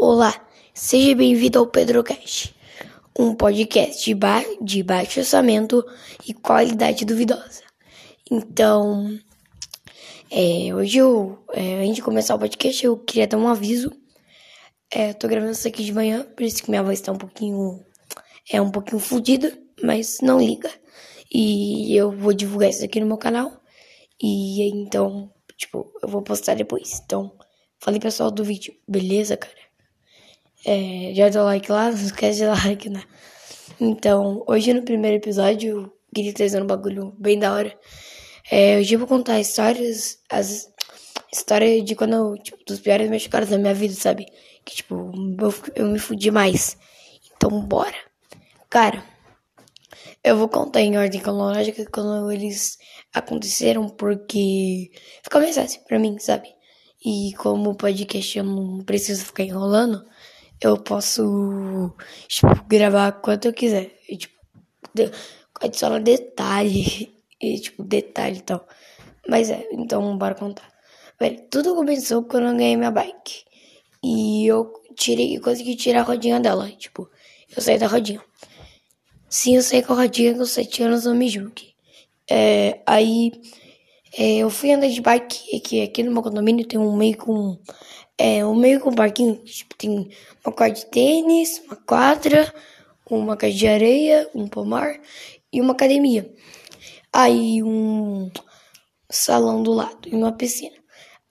Olá, seja bem-vindo ao PedroCast, um podcast de, ba de baixo orçamento e qualidade duvidosa. Então, é, hoje eu, é, antes de começar o podcast, eu queria dar um aviso. É, eu tô gravando isso aqui de manhã, por isso que minha voz tá um pouquinho, é um pouquinho fodida, mas não liga. E eu vou divulgar isso aqui no meu canal. E então, tipo, eu vou postar depois. Então, falei pessoal do vídeo, beleza, cara? É, já deu like lá, não esquece de dar like, né? Então, hoje no primeiro episódio, queria trazer um bagulho bem da hora. É, hoje eu vou contar histórias, as histórias de quando eu, tipo, dos piores machucados da minha vida, sabe? Que, tipo, eu, eu me fudi mais. Então, bora. Cara, eu vou contar em ordem cronológica quando eles aconteceram, porque fica mais fácil pra mim, sabe? E como o podcast eu não preciso ficar enrolando, eu posso, tipo, gravar quanto eu quiser. E, tipo, adicionar detalhe, e, tipo, detalhe e tal. Mas é, então bora contar. Velho, tudo começou quando eu ganhei minha bike. E eu tirei, consegui tirar a rodinha dela. Tipo, eu saí da rodinha. Sim, eu saí com a rodinha com 7 anos, me julgue. É, aí é, eu fui andar de bike, aqui, aqui no meu condomínio tem um meio com é um meio com um parquinho, tipo, tem uma quadra de tênis, uma quadra, uma caixa de areia, um pomar e uma academia. Aí um salão do lado e uma piscina.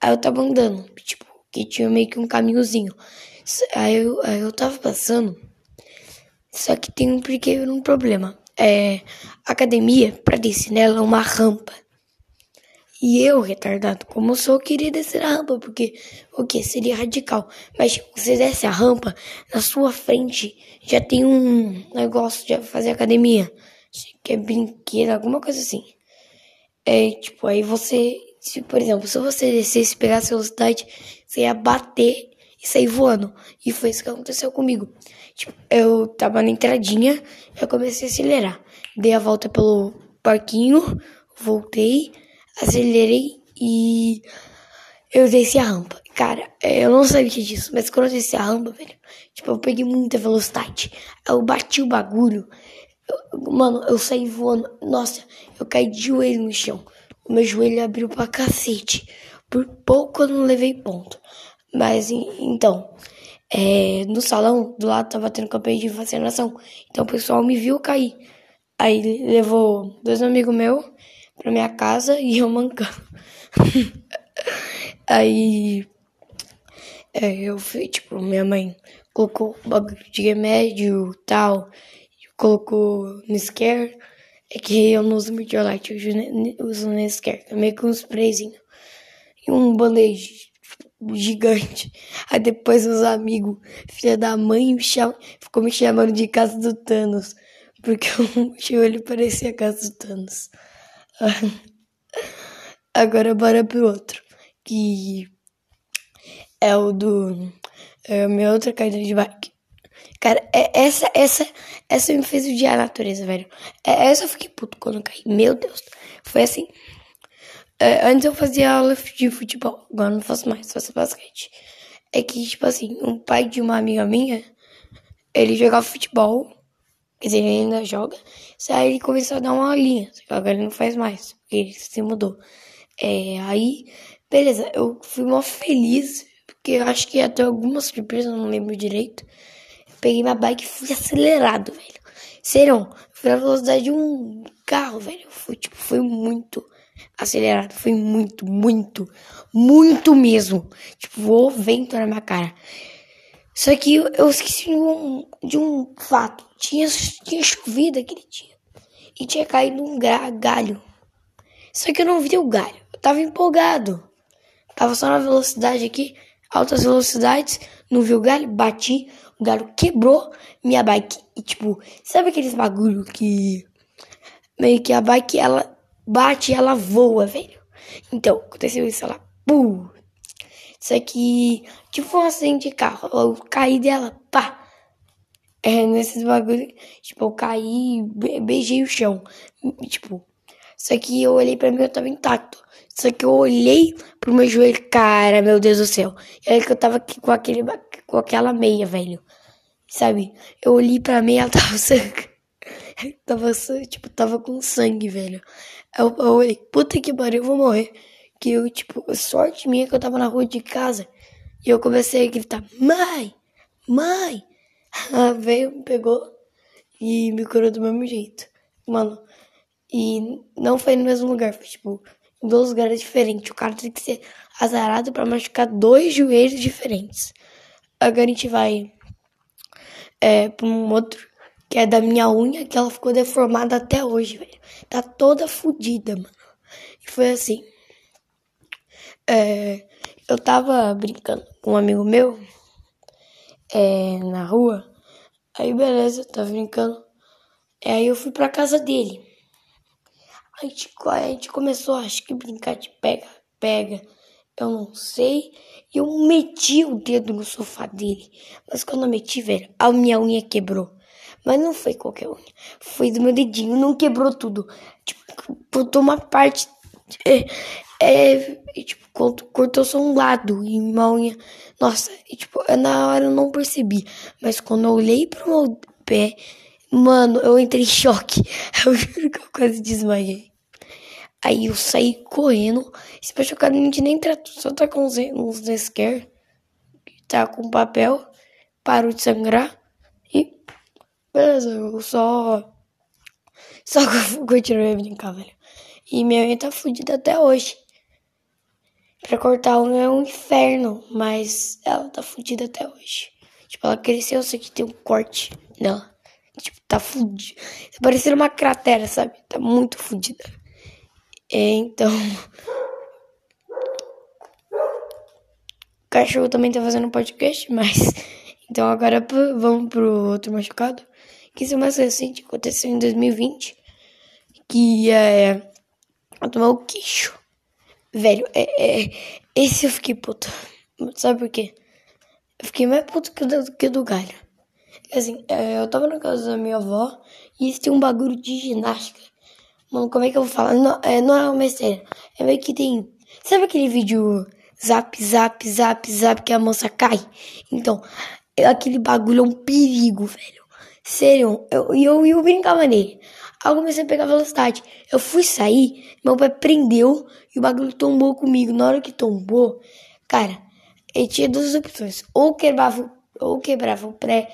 Aí eu tava andando, tipo, que tinha meio que um caminhozinho. Aí eu, aí eu tava passando, só que tem um pequeno um problema. É, a academia, pra descer nela, é uma rampa. E eu, retardado como sou, queria descer a rampa, porque o que seria radical. Mas tipo, você desce a rampa, na sua frente já tem um negócio de fazer academia. Que é brinquedo, alguma coisa assim. É tipo, aí você, se, por exemplo, se você descesse, pegasse velocidade, você ia bater e sair voando. E foi isso que aconteceu comigo. Tipo, eu tava na entradinha, eu comecei a acelerar. Dei a volta pelo parquinho, voltei acelerei e eu desci a rampa. Cara, eu não sabia disso, mas quando eu desci a rampa, velho, tipo, eu peguei muita velocidade. Eu bati o bagulho. Eu, mano, eu saí voando. Nossa, eu caí de joelho no chão. O meu joelho abriu pra cacete. Por pouco eu não levei ponto. Mas, então, é, no salão do lado tava tendo campanha de vacinação. Então o pessoal me viu cair. Aí levou dois amigos meus pra minha casa e eu mancando. Aí é, eu fui, tipo, minha mãe colocou bagulho de remédio tal, colocou scare. É que eu não uso Meteorite, eu uso no scare, também com um sprayzinho. E um band-aid gigante. Aí depois os amigos, filha da mãe, me cham... ficou me chamando de casa do Thanos. Porque o joelho parecia a casa do Thanos. Agora bora pro outro. Que é o do. É a minha outra caída de bike. Cara, é, essa, essa, essa me fez odiar a natureza, velho. É, essa eu fiquei puto quando eu caí. Meu Deus. Foi assim. É, antes eu fazia aula de futebol. Agora não faço mais, faço basquete. É que, tipo assim, um pai de uma amiga minha, ele jogava futebol Quer ele ainda joga. Aí ele começou a dar uma aulinha. Só que agora ele não faz mais. Porque ele se mudou. É, aí, beleza, eu fui mó feliz. Porque eu acho que ter alguma surpresa, não lembro direito. Eu peguei minha bike e fui acelerado, velho. Serão, fui na velocidade de um carro, velho. Foi, tipo, foi muito acelerado. Foi muito, muito, muito mesmo. Tipo, voou vento na minha cara. Só que eu, eu esqueci de um, de um fato. Tinha, tinha chovido aquele dia. E tinha caído um galho. Só que eu não vi o galho. Eu tava empolgado. Tava só na velocidade aqui, altas velocidades. Não vi o galho, bati. O galho quebrou minha bike. E tipo, sabe aqueles bagulho que. Meio que a bike ela bate e ela voa, velho. Então, aconteceu isso, ela. Pum! Isso aqui, tipo um acidente de carro. Eu caí dela, pá. É, nesses bagulho, tipo, eu caí, beijei o chão. Tipo, só que eu olhei pra mim, eu tava intacto. Só que eu olhei pro meu joelho, cara, meu Deus do céu. E aí que eu tava aqui com aquele, com aquela meia, velho. Sabe? Eu olhei pra meia, ela tava sangue. tava, tipo, tava com sangue, velho. Eu, eu olhei, puta que pariu, eu vou morrer. Que eu, tipo, sorte minha que eu tava na rua de casa. E eu comecei a gritar, mãe, mãe. Ela veio, me pegou e me curou do mesmo jeito. Mano, e não foi no mesmo lugar, foi tipo, em dois lugares diferentes. O cara tem que ser azarado para machucar dois joelhos diferentes. Agora a gente vai é, pra um outro, que é da minha unha, que ela ficou deformada até hoje, velho. Tá toda fodida, mano. E foi assim. É, eu tava brincando com um amigo meu é, na rua. Aí beleza, tava brincando. Aí eu fui pra casa dele. A gente, a gente começou, acho que brincar de pega, pega. Eu não sei. Eu meti o dedo no sofá dele. Mas quando eu meti, velho, a minha unha quebrou. Mas não foi qualquer unha. Foi do meu dedinho. Não quebrou tudo. Tipo, cortou uma parte. É, é, tipo, cortou só um lado. E uma unha. Nossa, e, tipo, na hora eu não percebi. Mas quando eu olhei pro meu pé. Mano, eu entrei em choque. Eu juro que eu quase desmaiei. Aí eu saí correndo. Esse machucadamente nem tratou, só tá com uns, uns Nesquer. Tá com papel. Parou de sangrar. E. Beleza, eu só. Só continuei a brincar, velho. E minha unha tá fodida até hoje. Pra cortar unha é um inferno, mas ela tá fodida até hoje. Tipo, ela cresceu, só que tem um corte nela. Tipo, tá fudida. Tá parecendo uma cratera, sabe? Tá muito fodida. É, então. O cachorro também tá fazendo podcast, mas. Então agora vamos pro outro machucado. Que isso é mais recente, aconteceu em 2020. Que é. Eu tomei o queixo. Velho, é, é, esse eu fiquei puto. Sabe por quê? Eu fiquei mais puto que o do, que do galho. Assim, é, eu tava na casa da minha avó e eles têm um bagulho de ginástica. Mano, como é que eu vou falar? Não é, não é uma besteira. É meio que tem. Sabe aquele vídeo zap, zap, zap, zap que a moça cai? Então, aquele bagulho é um perigo, velho. Sério, eu, eu, eu brincava nele. Aí eu comecei a pegar velocidade. Eu fui sair, meu pai prendeu e o bagulho tombou comigo. Na hora que tombou, cara, ele tinha duas opções. Ou quebrava, ou quebrava o pé.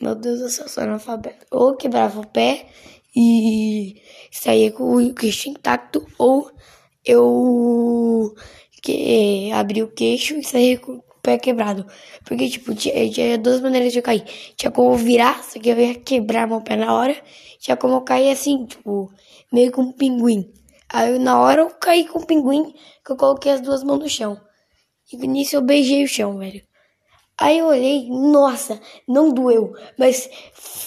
Meu Deus céu, sou analfabeto. Ou quebrava o pé e saía com o queixo intacto, ou eu que, abri o queixo e saía com pé quebrado. Porque, tipo, tinha, tinha duas maneiras de eu cair. Tinha como virar, só que eu ia quebrar meu pé na hora. Tinha como eu cair assim, tipo, meio com um pinguim. Aí na hora eu caí com o pinguim, que eu coloquei as duas mãos no chão. E nisso eu beijei o chão, velho. Aí eu olhei, nossa, não doeu, mas,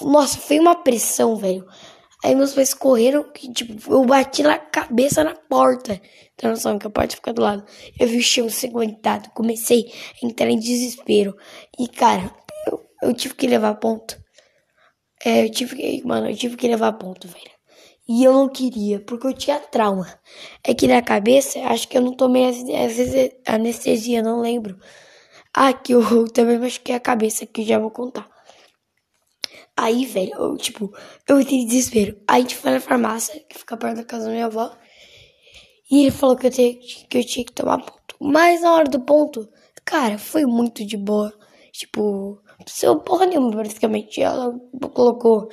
nossa, foi uma pressão, velho. Aí meus pais correram, que, tipo, eu bati na cabeça na porta. Tem noção que a porta fica do lado. Eu vi o chão ensanguentado, comecei a entrar em desespero. E, cara, eu, eu tive que levar ponto. É, eu tive que, mano, eu tive que levar ponto, velho. E eu não queria, porque eu tinha trauma. É que na cabeça, acho que eu não tomei anestesia, não lembro. Ah, que eu também machuquei a cabeça, que já vou contar. Aí, velho, eu, tipo, eu entrei em desespero. Aí a gente foi na farmácia, que fica perto da casa da minha avó. E ele falou que eu, tinha, que eu tinha que tomar ponto. Mas na hora do ponto, cara, foi muito de boa. Tipo, seu porra nenhuma, praticamente. Ela colocou,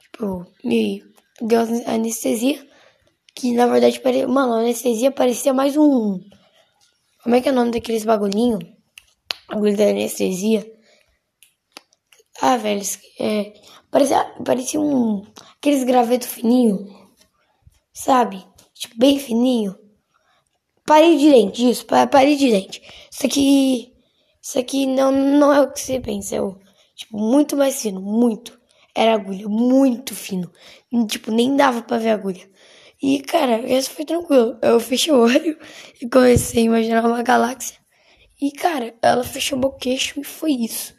tipo, me deu anestesia. Que na verdade, pare... mano, a anestesia parecia mais um. Como é que é o nome daqueles bagulhinho? Bagulho da anestesia. Ah, velho, é, parecia, parecia um. Aqueles gravetos fininho, sabe? Tipo, bem fininho. Parede de dente, isso, parede de dente. Isso aqui. Isso aqui não, não é o que você pensa, é o, tipo, muito mais fino, muito. Era agulha, muito fino. Tipo, nem dava pra ver agulha. E, cara, essa foi tranquilo. Eu fechei o olho e comecei a imaginar uma galáxia. E, cara, ela fechou meu queixo e foi isso.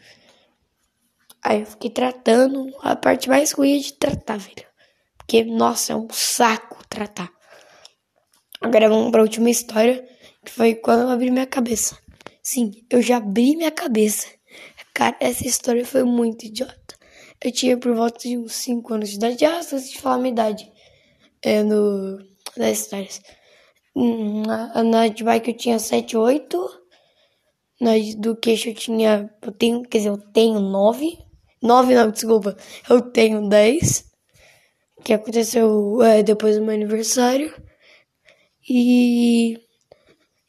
Aí eu fiquei tratando a parte mais ruim de tratar, velho. Porque, nossa, é um saco tratar. Agora vamos pra última história, que foi quando eu abri minha cabeça. Sim, eu já abri minha cabeça. Cara, essa história foi muito idiota. Eu tinha por volta de uns 5 anos de idade. Ah, esqueci de falar a minha idade. É no. Das histórias. Na, na de bike eu tinha 7, 8. Na do queixo eu tinha. Eu tenho. Quer dizer, eu tenho 9. 9 não, desculpa. Eu tenho 10. Que aconteceu é, depois do meu aniversário. E.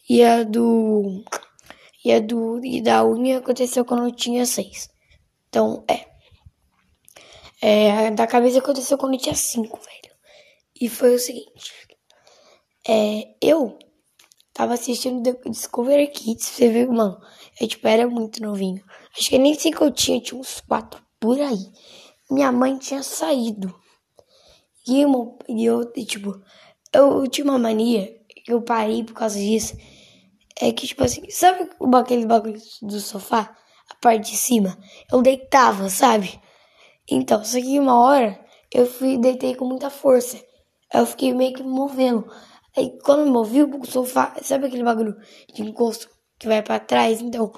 E a do. E a do. E da unha aconteceu quando eu tinha 6. Então, é. É, da cabeça aconteceu quando eu tinha 5, velho. E foi o seguinte. É, eu tava assistindo Discovery Kids, você viu, mano? Eu, tipo, era muito novinho. Acho que nem sei que eu tinha, tinha uns 4 por aí. Minha mãe tinha saído. E eu, e eu tipo, eu, eu tinha uma mania, eu parei por causa disso. É que, tipo assim, sabe aquele bagulho do sofá? A parte de cima? Eu deitava, sabe? Então, só que uma hora eu fui deitei com muita força. Eu fiquei meio que movendo. Aí quando me movi, o sofá, sabe aquele bagulho de encosto que vai para trás? Então,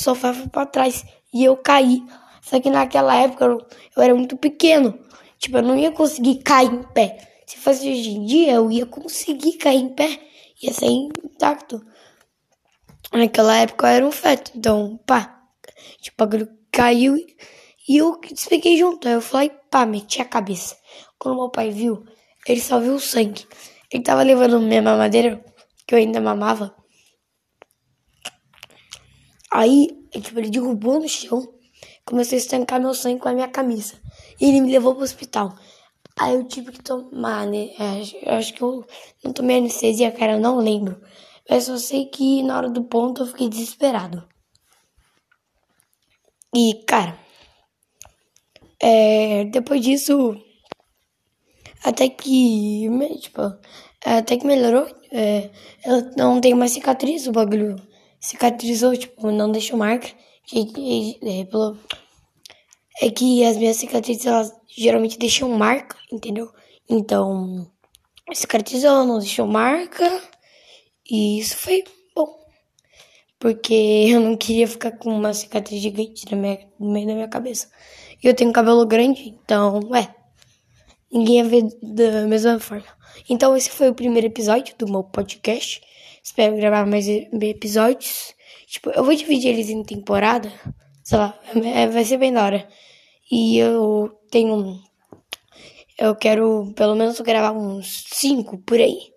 sofá foi para trás e eu caí. Só que naquela época eu, eu, era muito pequeno. Tipo, eu não ia conseguir cair em pé. Se fosse hoje em dia, eu ia conseguir cair em pé. Ia ser intacto. Naquela época eu era um feto. Então, pá. Tipo, o caiu e eu despeguei junto. Aí eu falei, pá, meti a cabeça. Quando meu pai viu, ele só viu o sangue. Ele tava levando minha mamadeira, que eu ainda mamava. Aí, tipo, ele derrubou no chão, começou a estancar meu sangue com a minha camisa. E ele me levou pro hospital. Aí eu tive que tomar, né? É, eu acho que eu não tomei anestesia, cara, eu não lembro. Mas só sei que na hora do ponto eu fiquei desesperado. E, cara, é, depois disso, até que, tipo, até que melhorou. É, eu não tenho mais cicatriz, o bagulho cicatrizou, tipo, não deixou marca. É, pelo, é que as minhas cicatrizes, elas geralmente deixam marca, entendeu? Então, cicatrizou, não deixou marca. E isso foi bom. Porque eu não queria ficar com uma cicatriz gigante no meio da minha cabeça. E eu tenho cabelo grande, então, é. Ninguém ia ver da mesma forma. Então, esse foi o primeiro episódio do meu podcast. Espero gravar mais episódios. Tipo, eu vou dividir eles em temporada. Sei lá, é, vai ser bem da hora. E eu tenho. Eu quero pelo menos gravar uns cinco por aí.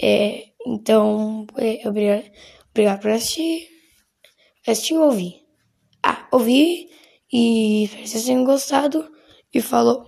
É, então, é, obrigado, obrigado por assistir. Assistir ou ouvir? Ah, ouvir. E espero que vocês tenham gostado. E falou.